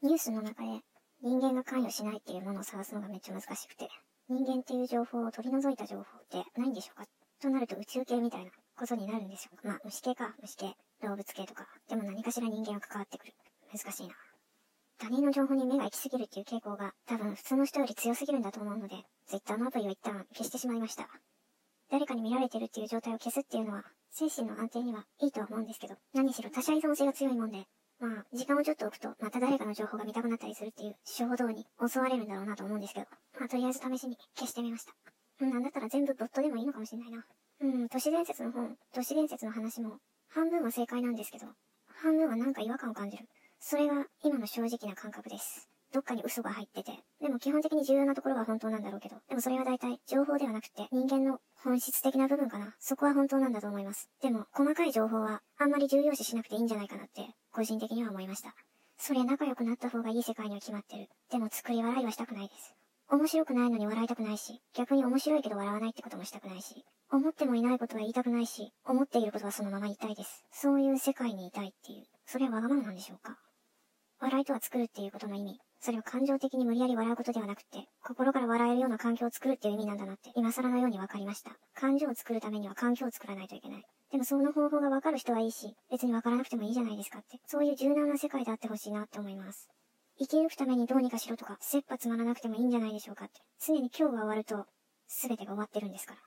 ニュースの中で人間が関与しないっていうものを探すのがめっちゃ難しくて、人間っていう情報を取り除いた情報ってないんでしょうか？となると宇宙系みたいなことになるんでしょうかまあ、虫系か、虫系、動物系とか。でも何かしら人間は関わってくる。難しいな。他人の情報に目が行き過ぎるっていう傾向が多分普通の人より強すぎるんだと思うので、Twitter のアプリを一旦消してしまいました。誰かに見られてるっていう状態を消すっていうのは、精神の安定にはいいとは思うんですけど、何しろ他者依存性が強いもんで、まあ、時間をちょっと置くと、また誰かの情報が見たくなったりするっていう衝動に襲われるんだろうなと思うんですけど、まあ、とりあえず試しに消してみました。うん、なんだったら全部ボットでもいいのかもしれないな。うん、都市伝説の本、都市伝説の話も、半分は正解なんですけど、半分はなんか違和感を感じる。それが今の正直な感覚です。どっかに嘘が入ってて。でも基本的に重要なところは本当なんだろうけど。でもそれは大体情報ではなくて人間の本質的な部分かな。そこは本当なんだと思います。でも細かい情報はあんまり重要視しなくていいんじゃないかなって個人的には思いました。そりゃ仲良くなった方がいい世界には決まってる。でも作り笑いはしたくないです。面白くないのに笑いたくないし、逆に面白いけど笑わないってこともしたくないし、思ってもいないことは言いたくないし、思っていることはそのまま言いたいです。そういう世界にいたいっていう。それはわがままなんでしょうか笑いとは作るっていうことの意味。それを感情的に無理やり笑うことではなくて、心から笑えるような環境を作るっていう意味なんだなって、今更のように分かりました。感情を作るためには環境を作らないといけない。でもその方法が分かる人はいいし、別に分からなくてもいいじゃないですかって。そういう柔軟な世界であってほしいなって思います。生き抜くためにどうにかしろとか、切羽詰まらなくてもいいんじゃないでしょうかって。常に今日が終わると、全てが終わってるんですから。